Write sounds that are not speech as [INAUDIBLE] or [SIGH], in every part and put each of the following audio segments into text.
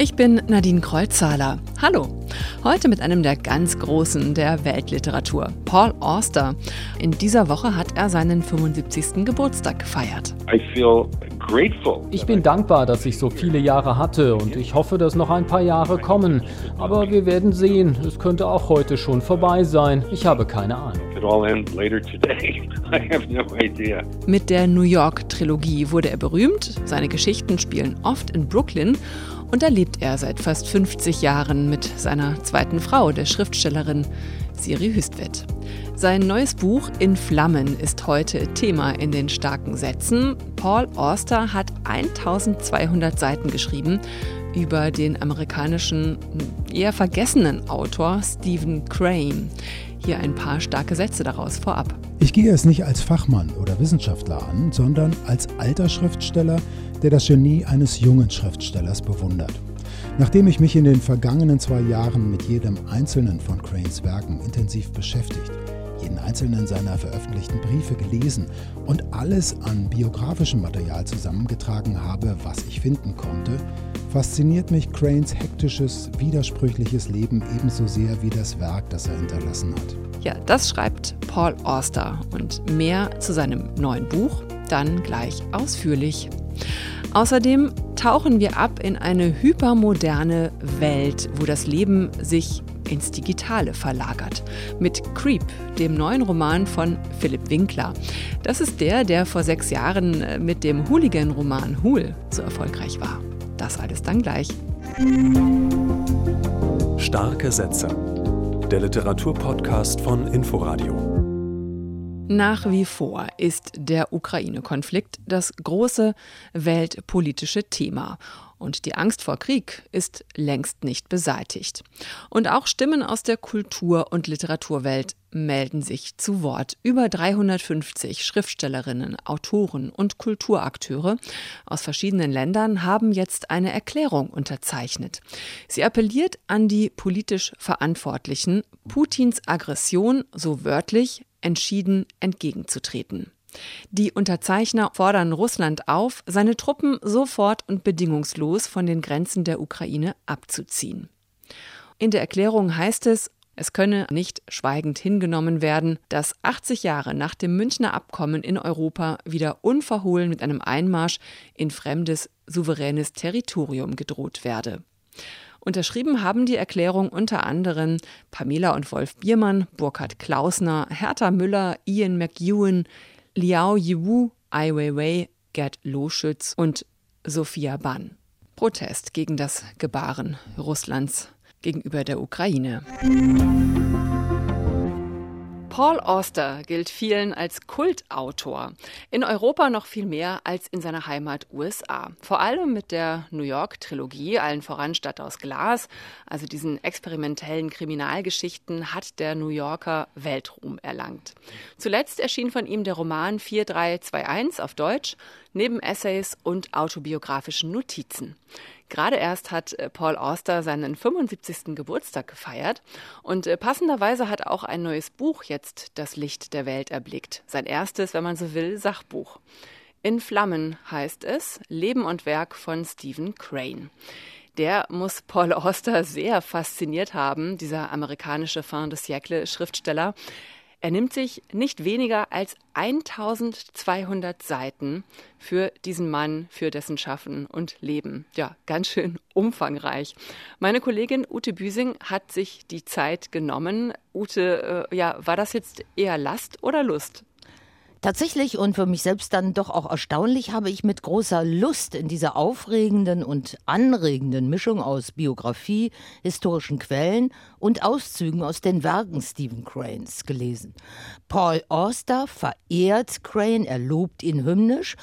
Ich bin Nadine Kreuzhaler. Hallo. Heute mit einem der ganz Großen der Weltliteratur, Paul Auster. In dieser Woche hat er seinen 75. Geburtstag gefeiert. Ich bin dankbar, dass ich so viele Jahre hatte und ich hoffe, dass noch ein paar Jahre kommen. Aber wir werden sehen. Es könnte auch heute schon vorbei sein. Ich habe keine Ahnung. [LAUGHS] Mit der New York-Trilogie wurde er berühmt. Seine Geschichten spielen oft in Brooklyn und da lebt er seit fast 50 Jahren mit seiner zweiten Frau, der Schriftstellerin Siri Hüstvedt. Sein neues Buch In Flammen ist heute Thema in den starken Sätzen. Paul Auster hat 1200 Seiten geschrieben über den amerikanischen, eher vergessenen Autor Stephen Crane. Hier ein paar starke Sätze daraus vorab. Ich gehe es nicht als Fachmann oder Wissenschaftler an, sondern als alter Schriftsteller, der das Genie eines jungen Schriftstellers bewundert. Nachdem ich mich in den vergangenen zwei Jahren mit jedem einzelnen von Cranes Werken intensiv beschäftigt, jeden einzelnen seiner veröffentlichten Briefe gelesen und alles an biografischem Material zusammengetragen habe, was ich finden konnte, fasziniert mich Cranes hektisches, widersprüchliches Leben ebenso sehr wie das Werk, das er hinterlassen hat. Ja, das schreibt Paul Auster und mehr zu seinem neuen Buch dann gleich ausführlich. Außerdem tauchen wir ab in eine hypermoderne Welt, wo das Leben sich ins Digitale verlagert. Mit Creep, dem neuen Roman von Philipp Winkler. Das ist der, der vor sechs Jahren äh, mit dem Hooligan-Roman Hool so erfolgreich war. Das alles dann gleich. Starke Sätze. Der Literaturpodcast von Inforadio. Nach wie vor ist der Ukraine-Konflikt das große weltpolitische Thema. Und die Angst vor Krieg ist längst nicht beseitigt. Und auch Stimmen aus der Kultur- und Literaturwelt melden sich zu Wort. Über 350 Schriftstellerinnen, Autoren und Kulturakteure aus verschiedenen Ländern haben jetzt eine Erklärung unterzeichnet. Sie appelliert an die politisch Verantwortlichen, Putins Aggression so wörtlich entschieden entgegenzutreten. Die Unterzeichner fordern Russland auf, seine Truppen sofort und bedingungslos von den Grenzen der Ukraine abzuziehen. In der Erklärung heißt es, es könne nicht schweigend hingenommen werden, dass 80 Jahre nach dem Münchner Abkommen in Europa wieder unverhohlen mit einem Einmarsch in fremdes, souveränes Territorium gedroht werde. Unterschrieben haben die Erklärung unter anderem Pamela und Wolf Biermann, Burkhard Klausner, Hertha Müller, Ian McEwen, Liao Yiwu, Ai Weiwei, Gerd Loschütz und Sophia Ban. Protest gegen das Gebaren Russlands gegenüber der Ukraine. Paul Auster gilt vielen als Kultautor. In Europa noch viel mehr als in seiner Heimat USA. Vor allem mit der New York-Trilogie, allen voran Stadt aus Glas, also diesen experimentellen Kriminalgeschichten, hat der New Yorker Weltruhm erlangt. Zuletzt erschien von ihm der Roman 4321 auf Deutsch, neben Essays und autobiografischen Notizen. Gerade erst hat äh, Paul Auster seinen 75. Geburtstag gefeiert und äh, passenderweise hat auch ein neues Buch jetzt das Licht der Welt erblickt. Sein erstes, wenn man so will, Sachbuch. In Flammen heißt es Leben und Werk von Stephen Crane. Der muss Paul Auster sehr fasziniert haben, dieser amerikanische Fin de siècle Schriftsteller. Er nimmt sich nicht weniger als 1200 Seiten für diesen Mann, für dessen Schaffen und Leben. Ja, ganz schön umfangreich. Meine Kollegin Ute Büsing hat sich die Zeit genommen. Ute, äh, ja, war das jetzt eher Last oder Lust? Tatsächlich und für mich selbst dann doch auch erstaunlich habe ich mit großer Lust in dieser aufregenden und anregenden Mischung aus Biografie, historischen Quellen und Auszügen aus den Werken Stephen Cranes gelesen. Paul Auster verehrt Crane, er lobt ihn hymnisch,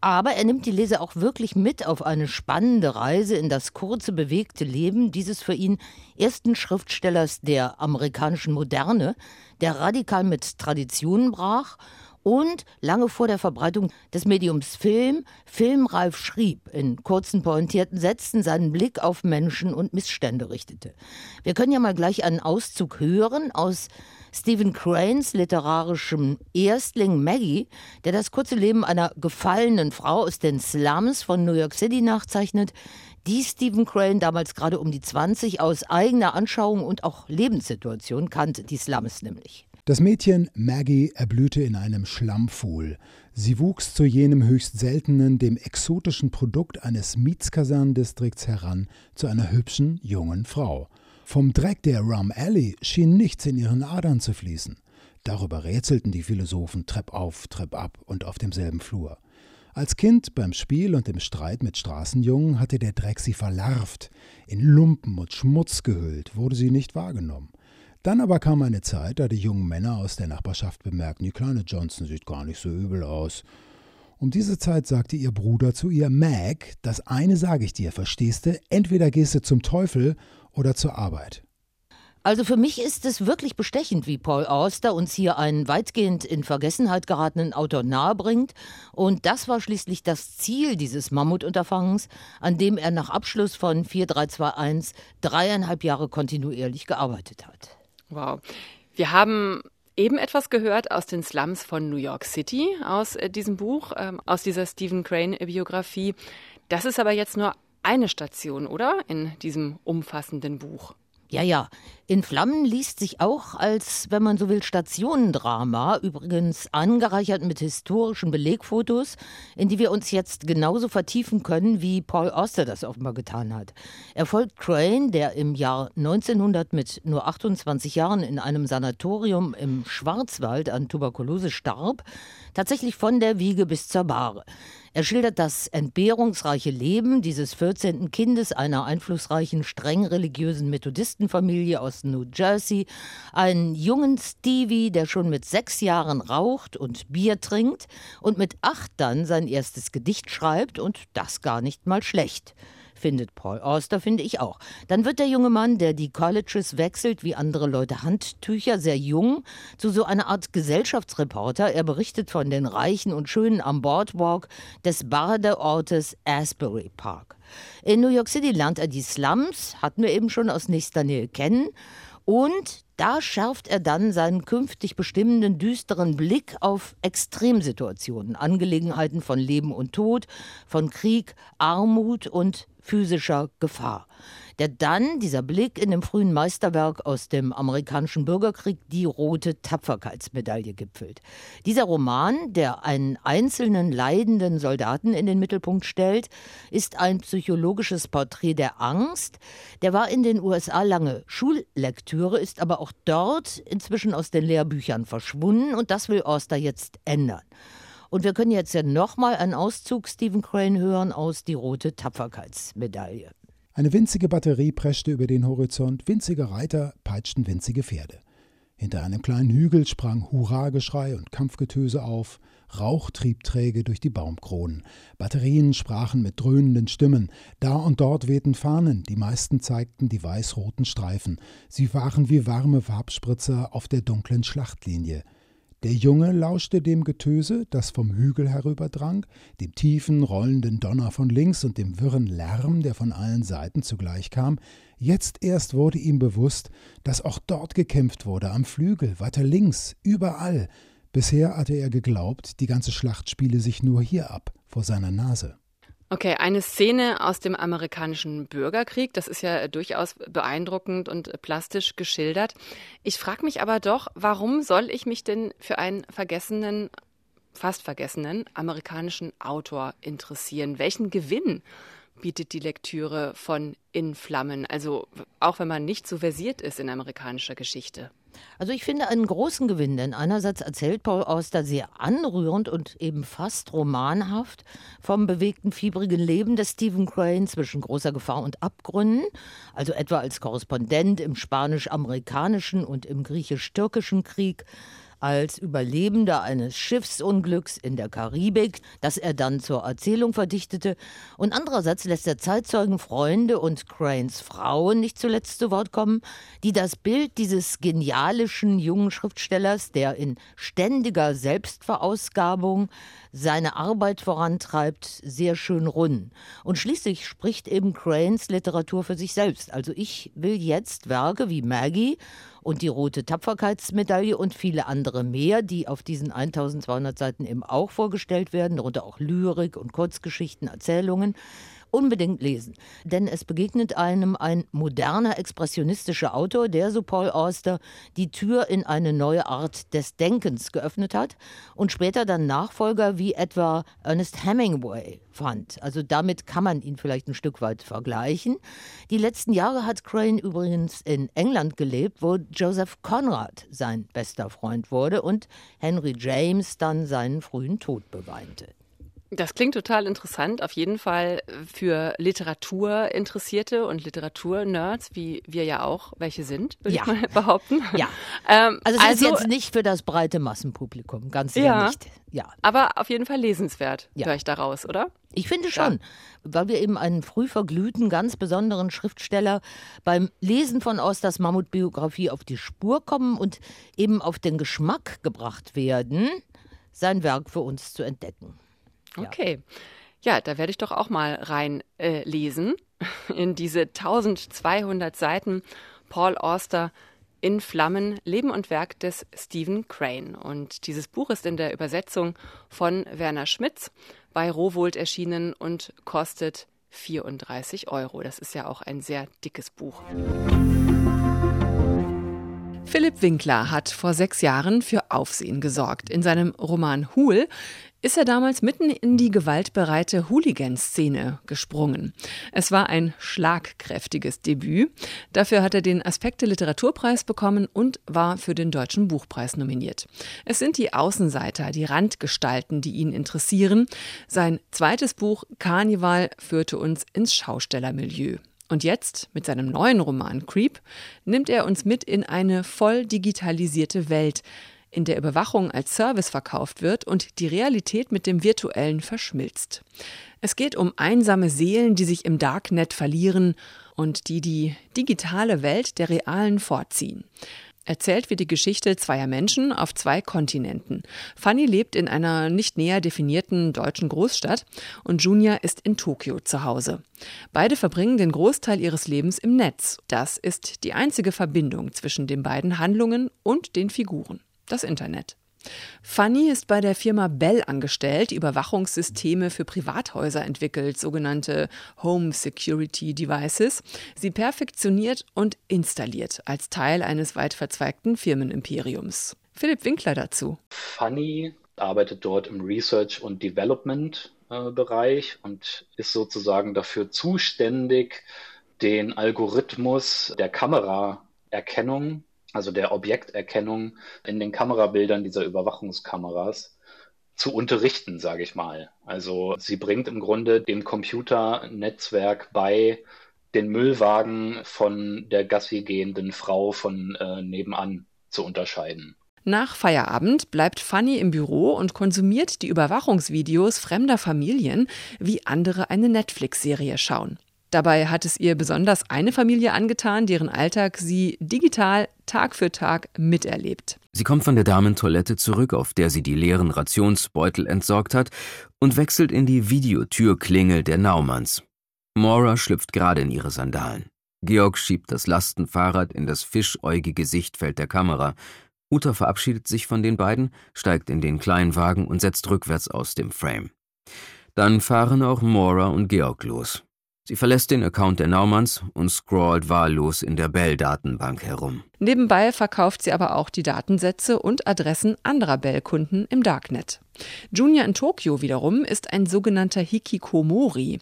aber er nimmt die Leser auch wirklich mit auf eine spannende Reise in das kurze, bewegte Leben dieses für ihn ersten Schriftstellers der amerikanischen Moderne, der radikal mit Traditionen brach und lange vor der Verbreitung des Mediums Film, filmreif schrieb, in kurzen pointierten Sätzen seinen Blick auf Menschen und Missstände richtete. Wir können ja mal gleich einen Auszug hören aus Stephen Cranes literarischem Erstling Maggie, der das kurze Leben einer gefallenen Frau aus den Slums von New York City nachzeichnet, die Stephen Crane damals gerade um die 20 aus eigener Anschauung und auch Lebenssituation kannte, die Slums nämlich. Das Mädchen Maggie erblühte in einem Schlammpfuhl. Sie wuchs zu jenem höchst seltenen, dem exotischen Produkt eines Mietskasernendistrikts heran, zu einer hübschen, jungen Frau. Vom Dreck der Rum Alley schien nichts in ihren Adern zu fließen. Darüber rätselten die Philosophen Trepp auf, Trepp ab und auf demselben Flur. Als Kind beim Spiel und im Streit mit Straßenjungen hatte der Dreck sie verlarvt. In Lumpen und Schmutz gehüllt wurde sie nicht wahrgenommen. Dann aber kam eine Zeit, da die jungen Männer aus der Nachbarschaft bemerkten, die kleine Johnson sieht gar nicht so übel aus. Um diese Zeit sagte ihr Bruder zu ihr, Mag, das eine sage ich dir, verstehst du? Entweder gehst du zum Teufel oder zur Arbeit. Also für mich ist es wirklich bestechend, wie Paul Auster uns hier einen weitgehend in Vergessenheit geratenen Autor nahebringt. Und das war schließlich das Ziel dieses Mammutunterfangens, an dem er nach Abschluss von 4321 dreieinhalb Jahre kontinuierlich gearbeitet hat. Wow. Wir haben eben etwas gehört aus den Slums von New York City, aus äh, diesem Buch, ähm, aus dieser Stephen Crane-Biografie. Das ist aber jetzt nur eine Station, oder? In diesem umfassenden Buch. Ja, ja. In Flammen liest sich auch als, wenn man so will, Stationendrama, übrigens angereichert mit historischen Belegfotos, in die wir uns jetzt genauso vertiefen können, wie Paul Auster das offenbar getan hat. Er folgt Crane, der im Jahr 1900 mit nur 28 Jahren in einem Sanatorium im Schwarzwald an Tuberkulose starb, tatsächlich von der Wiege bis zur Bahre. Er schildert das entbehrungsreiche Leben dieses 14. Kindes einer einflussreichen, streng religiösen Methodistenfamilie aus New Jersey, einen jungen Stevie, der schon mit sechs Jahren raucht und Bier trinkt und mit acht dann sein erstes Gedicht schreibt und das gar nicht mal schlecht findet Paul Auster, finde ich auch. Dann wird der junge Mann, der die Colleges wechselt, wie andere Leute Handtücher, sehr jung, zu so einer Art Gesellschaftsreporter. Er berichtet von den Reichen und Schönen am Boardwalk des Badeortes Asbury Park. In New York City lernt er die Slums, hatten wir eben schon aus nächster Nähe kennen. Und da schärft er dann seinen künftig bestimmenden düsteren Blick auf Extremsituationen, Angelegenheiten von Leben und Tod, von Krieg, Armut und physischer Gefahr. Der dann, dieser Blick in dem frühen Meisterwerk aus dem amerikanischen Bürgerkrieg, die rote Tapferkeitsmedaille gipfelt. Dieser Roman, der einen einzelnen leidenden Soldaten in den Mittelpunkt stellt, ist ein psychologisches Porträt der Angst. Der war in den USA lange Schullektüre, ist aber auch dort inzwischen aus den Lehrbüchern verschwunden und das will Oster jetzt ändern. Und wir können jetzt ja nochmal einen Auszug Stephen Crane hören aus Die rote Tapferkeitsmedaille. Eine winzige Batterie preschte über den Horizont, winzige Reiter peitschten winzige Pferde. Hinter einem kleinen Hügel sprang Hurrageschrei und Kampfgetöse auf, Rauch trieb träge durch die Baumkronen, Batterien sprachen mit dröhnenden Stimmen, da und dort wehten Fahnen, die meisten zeigten die weiß-roten Streifen, sie waren wie warme Farbspritzer auf der dunklen Schlachtlinie. Der Junge lauschte dem Getöse, das vom Hügel herüberdrang, dem tiefen, rollenden Donner von links und dem wirren Lärm, der von allen Seiten zugleich kam. Jetzt erst wurde ihm bewusst, dass auch dort gekämpft wurde, am Flügel, weiter links, überall. Bisher hatte er geglaubt, die ganze Schlacht spiele sich nur hier ab, vor seiner Nase. Okay, eine Szene aus dem amerikanischen Bürgerkrieg, das ist ja durchaus beeindruckend und plastisch geschildert. Ich frage mich aber doch, warum soll ich mich denn für einen vergessenen, fast vergessenen amerikanischen Autor interessieren? Welchen Gewinn bietet die Lektüre von In Flammen, also auch wenn man nicht so versiert ist in amerikanischer Geschichte? Also ich finde einen großen Gewinn, denn einerseits erzählt Paul Auster sehr anrührend und eben fast romanhaft vom bewegten, fiebrigen Leben des Stephen Crane zwischen großer Gefahr und Abgründen, also etwa als Korrespondent im spanisch-amerikanischen und im griechisch-türkischen Krieg, als Überlebender eines Schiffsunglücks in der Karibik, das er dann zur Erzählung verdichtete, und andererseits lässt er Zeitzeugen, Freunde und Cranes Frauen nicht zuletzt zu Wort kommen, die das Bild dieses genialischen jungen Schriftstellers, der in ständiger Selbstverausgabung seine Arbeit vorantreibt, sehr schön runden. Und schließlich spricht eben Cranes Literatur für sich selbst. Also ich will jetzt Werke wie Maggie und die Rote Tapferkeitsmedaille und viele andere mehr, die auf diesen 1200 Seiten eben auch vorgestellt werden, darunter auch Lyrik und Kurzgeschichten, Erzählungen unbedingt lesen. Denn es begegnet einem ein moderner expressionistischer Autor, der, so Paul Auster, die Tür in eine neue Art des Denkens geöffnet hat und später dann Nachfolger wie etwa Ernest Hemingway fand. Also damit kann man ihn vielleicht ein Stück weit vergleichen. Die letzten Jahre hat Crane übrigens in England gelebt, wo Joseph Conrad sein bester Freund wurde und Henry James dann seinen frühen Tod beweinte. Das klingt total interessant, auf jeden Fall für Literaturinteressierte und Literaturnerds, wie wir ja auch welche sind, würde ja. ich mal [LAUGHS] behaupten. Ja. Ähm, also es also, ist jetzt nicht für das breite Massenpublikum, ganz sicher ja, nicht. Ja. Aber auf jeden Fall lesenswert, ja. höre ich daraus, oder? Ich finde schon, ja. weil wir eben einen früh verglühten, ganz besonderen Schriftsteller beim Lesen von Austers Mammutbiografie auf die Spur kommen und eben auf den Geschmack gebracht werden, sein Werk für uns zu entdecken. Okay. Ja, da werde ich doch auch mal reinlesen äh, [LAUGHS] in diese 1200 Seiten Paul Auster in Flammen, Leben und Werk des Stephen Crane. Und dieses Buch ist in der Übersetzung von Werner Schmitz bei Rowold erschienen und kostet 34 Euro. Das ist ja auch ein sehr dickes Buch. Philipp Winkler hat vor sechs Jahren für Aufsehen gesorgt. In seinem Roman Hul ist er damals mitten in die gewaltbereite Hooligan-Szene gesprungen. Es war ein schlagkräftiges Debüt. Dafür hat er den Aspekte Literaturpreis bekommen und war für den Deutschen Buchpreis nominiert. Es sind die Außenseiter, die Randgestalten, die ihn interessieren. Sein zweites Buch Karneval führte uns ins Schaustellermilieu. Und jetzt, mit seinem neuen Roman Creep, nimmt er uns mit in eine voll digitalisierte Welt, in der Überwachung als Service verkauft wird und die Realität mit dem virtuellen verschmilzt. Es geht um einsame Seelen, die sich im Darknet verlieren und die die digitale Welt der realen vorziehen. Erzählt wird die Geschichte zweier Menschen auf zwei Kontinenten. Fanny lebt in einer nicht näher definierten deutschen Großstadt und Junior ist in Tokio zu Hause. Beide verbringen den Großteil ihres Lebens im Netz. Das ist die einzige Verbindung zwischen den beiden Handlungen und den Figuren das Internet. Fanny ist bei der Firma Bell angestellt, die Überwachungssysteme für Privathäuser entwickelt, sogenannte Home Security Devices. Sie perfektioniert und installiert als Teil eines weit verzweigten Firmenimperiums. Philipp Winkler dazu. Fanny arbeitet dort im Research und Development äh, Bereich und ist sozusagen dafür zuständig, den Algorithmus der Kameraerkennung also der Objekterkennung in den Kamerabildern dieser Überwachungskameras zu unterrichten, sage ich mal. Also sie bringt im Grunde dem Computernetzwerk bei, den Müllwagen von der Gassi gehenden Frau von äh, nebenan zu unterscheiden. Nach Feierabend bleibt Fanny im Büro und konsumiert die Überwachungsvideos fremder Familien, wie andere eine Netflix-Serie schauen. Dabei hat es ihr besonders eine Familie angetan, deren Alltag sie digital Tag für Tag miterlebt. Sie kommt von der Damentoilette zurück, auf der sie die leeren Rationsbeutel entsorgt hat, und wechselt in die Videotürklingel der Naumanns. Maura schlüpft gerade in ihre Sandalen. Georg schiebt das Lastenfahrrad in das fischäugige Sichtfeld der Kamera. Uta verabschiedet sich von den beiden, steigt in den kleinen Wagen und setzt rückwärts aus dem Frame. Dann fahren auch Maura und Georg los. Sie verlässt den Account der Naumanns und scrollt wahllos in der Bell-Datenbank herum. Nebenbei verkauft sie aber auch die Datensätze und Adressen anderer Bell-Kunden im Darknet. Junior in Tokio wiederum ist ein sogenannter Hikikomori.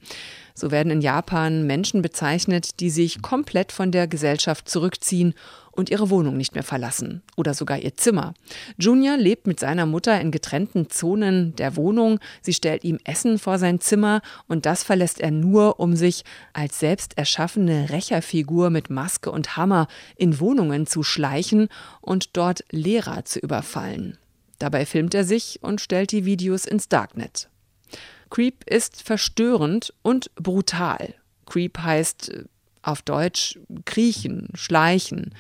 So werden in Japan Menschen bezeichnet, die sich komplett von der Gesellschaft zurückziehen und ihre Wohnung nicht mehr verlassen oder sogar ihr Zimmer. Junior lebt mit seiner Mutter in getrennten Zonen der Wohnung. Sie stellt ihm Essen vor sein Zimmer und das verlässt er nur, um sich als selbst erschaffene Rächerfigur mit Maske und Hammer in Wohnungen zu schleichen und dort Lehrer zu überfallen. Dabei filmt er sich und stellt die Videos ins Darknet. Creep ist verstörend und brutal. Creep heißt auf Deutsch kriechen, schleichen.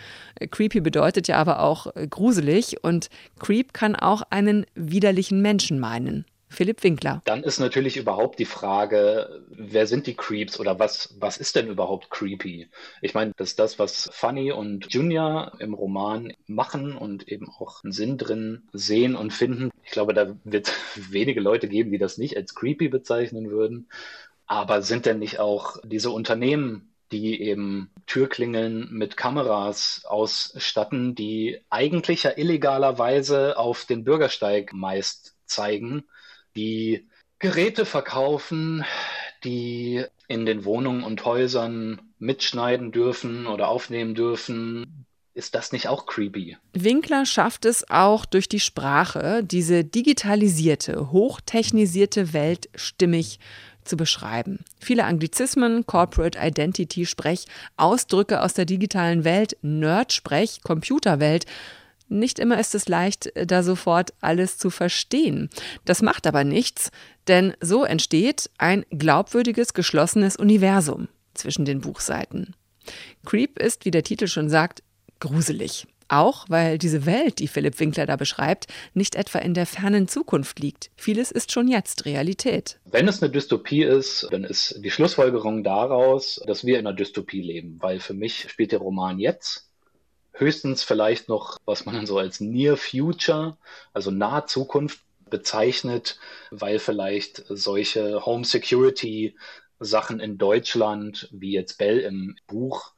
Creepy bedeutet ja aber auch gruselig und Creep kann auch einen widerlichen Menschen meinen. Philipp Winkler. Dann ist natürlich überhaupt die Frage, wer sind die Creeps oder was, was ist denn überhaupt creepy? Ich meine, das ist das, was Funny und Junior im Roman machen und eben auch einen Sinn drin sehen und finden. Ich glaube, da wird [LAUGHS] wenige Leute geben, die das nicht als creepy bezeichnen würden. Aber sind denn nicht auch diese Unternehmen, die eben Türklingeln mit Kameras ausstatten, die eigentlich ja illegalerweise auf den Bürgersteig meist zeigen, die Geräte verkaufen, die in den Wohnungen und Häusern mitschneiden dürfen oder aufnehmen dürfen. Ist das nicht auch creepy? Winkler schafft es auch durch die Sprache, diese digitalisierte, hochtechnisierte Welt stimmig zu beschreiben. Viele Anglizismen, Corporate Identity Sprech, Ausdrücke aus der digitalen Welt, Nerd Sprech, Computerwelt nicht immer ist es leicht, da sofort alles zu verstehen. Das macht aber nichts, denn so entsteht ein glaubwürdiges, geschlossenes Universum zwischen den Buchseiten. Creep ist, wie der Titel schon sagt, gruselig. Auch weil diese Welt, die Philipp Winkler da beschreibt, nicht etwa in der fernen Zukunft liegt. Vieles ist schon jetzt Realität. Wenn es eine Dystopie ist, dann ist die Schlussfolgerung daraus, dass wir in einer Dystopie leben, weil für mich spielt der Roman jetzt höchstens vielleicht noch, was man so als Near Future, also nahe Zukunft bezeichnet, weil vielleicht solche Home Security Sachen in Deutschland, wie jetzt Bell im Buch,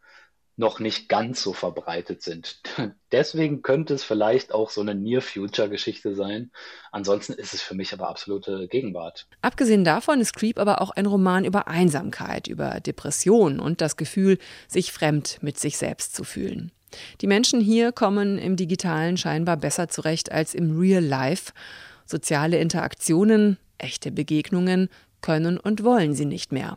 noch nicht ganz so verbreitet sind. [LAUGHS] Deswegen könnte es vielleicht auch so eine Near-Future-Geschichte sein. Ansonsten ist es für mich aber absolute Gegenwart. Abgesehen davon ist Creep aber auch ein Roman über Einsamkeit, über Depression und das Gefühl, sich fremd mit sich selbst zu fühlen. Die Menschen hier kommen im digitalen scheinbar besser zurecht als im Real Life. Soziale Interaktionen, echte Begegnungen können und wollen sie nicht mehr.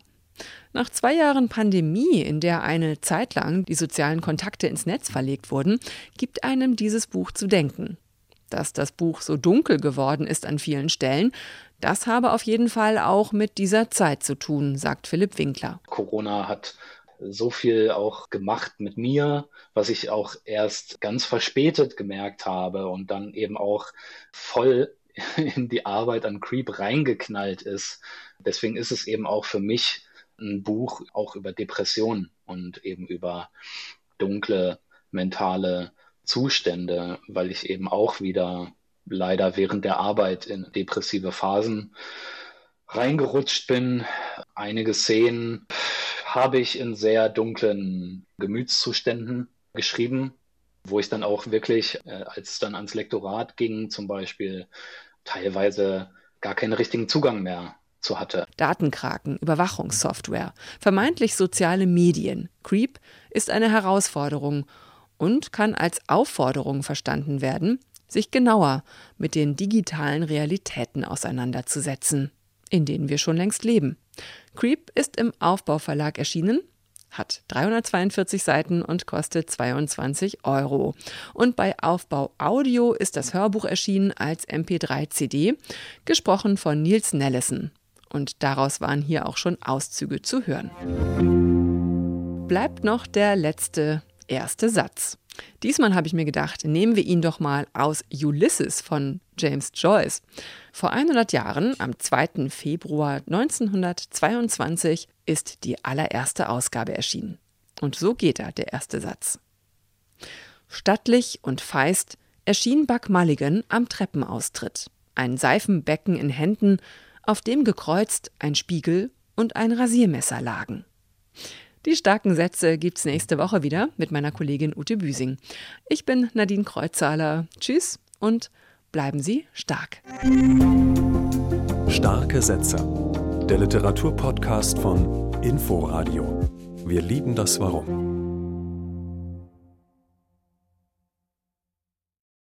Nach zwei Jahren Pandemie, in der eine Zeit lang die sozialen Kontakte ins Netz verlegt wurden, gibt einem dieses Buch zu denken. Dass das Buch so dunkel geworden ist an vielen Stellen, das habe auf jeden Fall auch mit dieser Zeit zu tun, sagt Philipp Winkler. Corona hat so viel auch gemacht mit mir, was ich auch erst ganz verspätet gemerkt habe und dann eben auch voll [LAUGHS] in die Arbeit an Creep reingeknallt ist. Deswegen ist es eben auch für mich ein Buch auch über Depressionen und eben über dunkle mentale Zustände, weil ich eben auch wieder leider während der Arbeit in depressive Phasen reingerutscht bin. Einige Szenen habe ich in sehr dunklen Gemütszuständen geschrieben, wo ich dann auch wirklich, äh, als es dann ans Lektorat ging, zum Beispiel teilweise gar keinen richtigen Zugang mehr zu hatte. Datenkraken, Überwachungssoftware, vermeintlich soziale Medien. Creep ist eine Herausforderung und kann als Aufforderung verstanden werden, sich genauer mit den digitalen Realitäten auseinanderzusetzen, in denen wir schon längst leben. Creep ist im Aufbauverlag erschienen, hat 342 Seiten und kostet 22 Euro. Und bei Aufbau Audio ist das Hörbuch erschienen als MP3-CD, gesprochen von Nils Nellison. Und daraus waren hier auch schon Auszüge zu hören. Bleibt noch der letzte erste Satz. Diesmal habe ich mir gedacht, nehmen wir ihn doch mal aus Ulysses von James Joyce. Vor 100 Jahren, am 2. Februar 1922, ist die allererste Ausgabe erschienen. Und so geht er, der erste Satz. Stattlich und feist erschien Buck Mulligan am Treppenaustritt. Ein Seifenbecken in Händen, auf dem gekreuzt ein Spiegel und ein Rasiermesser lagen. Die starken Sätze gibt's nächste Woche wieder mit meiner Kollegin Ute Büsing. Ich bin Nadine Kreuzzahler. Tschüss und bleiben Sie stark. Starke Sätze. Der Literaturpodcast von Inforadio. Wir lieben das Warum.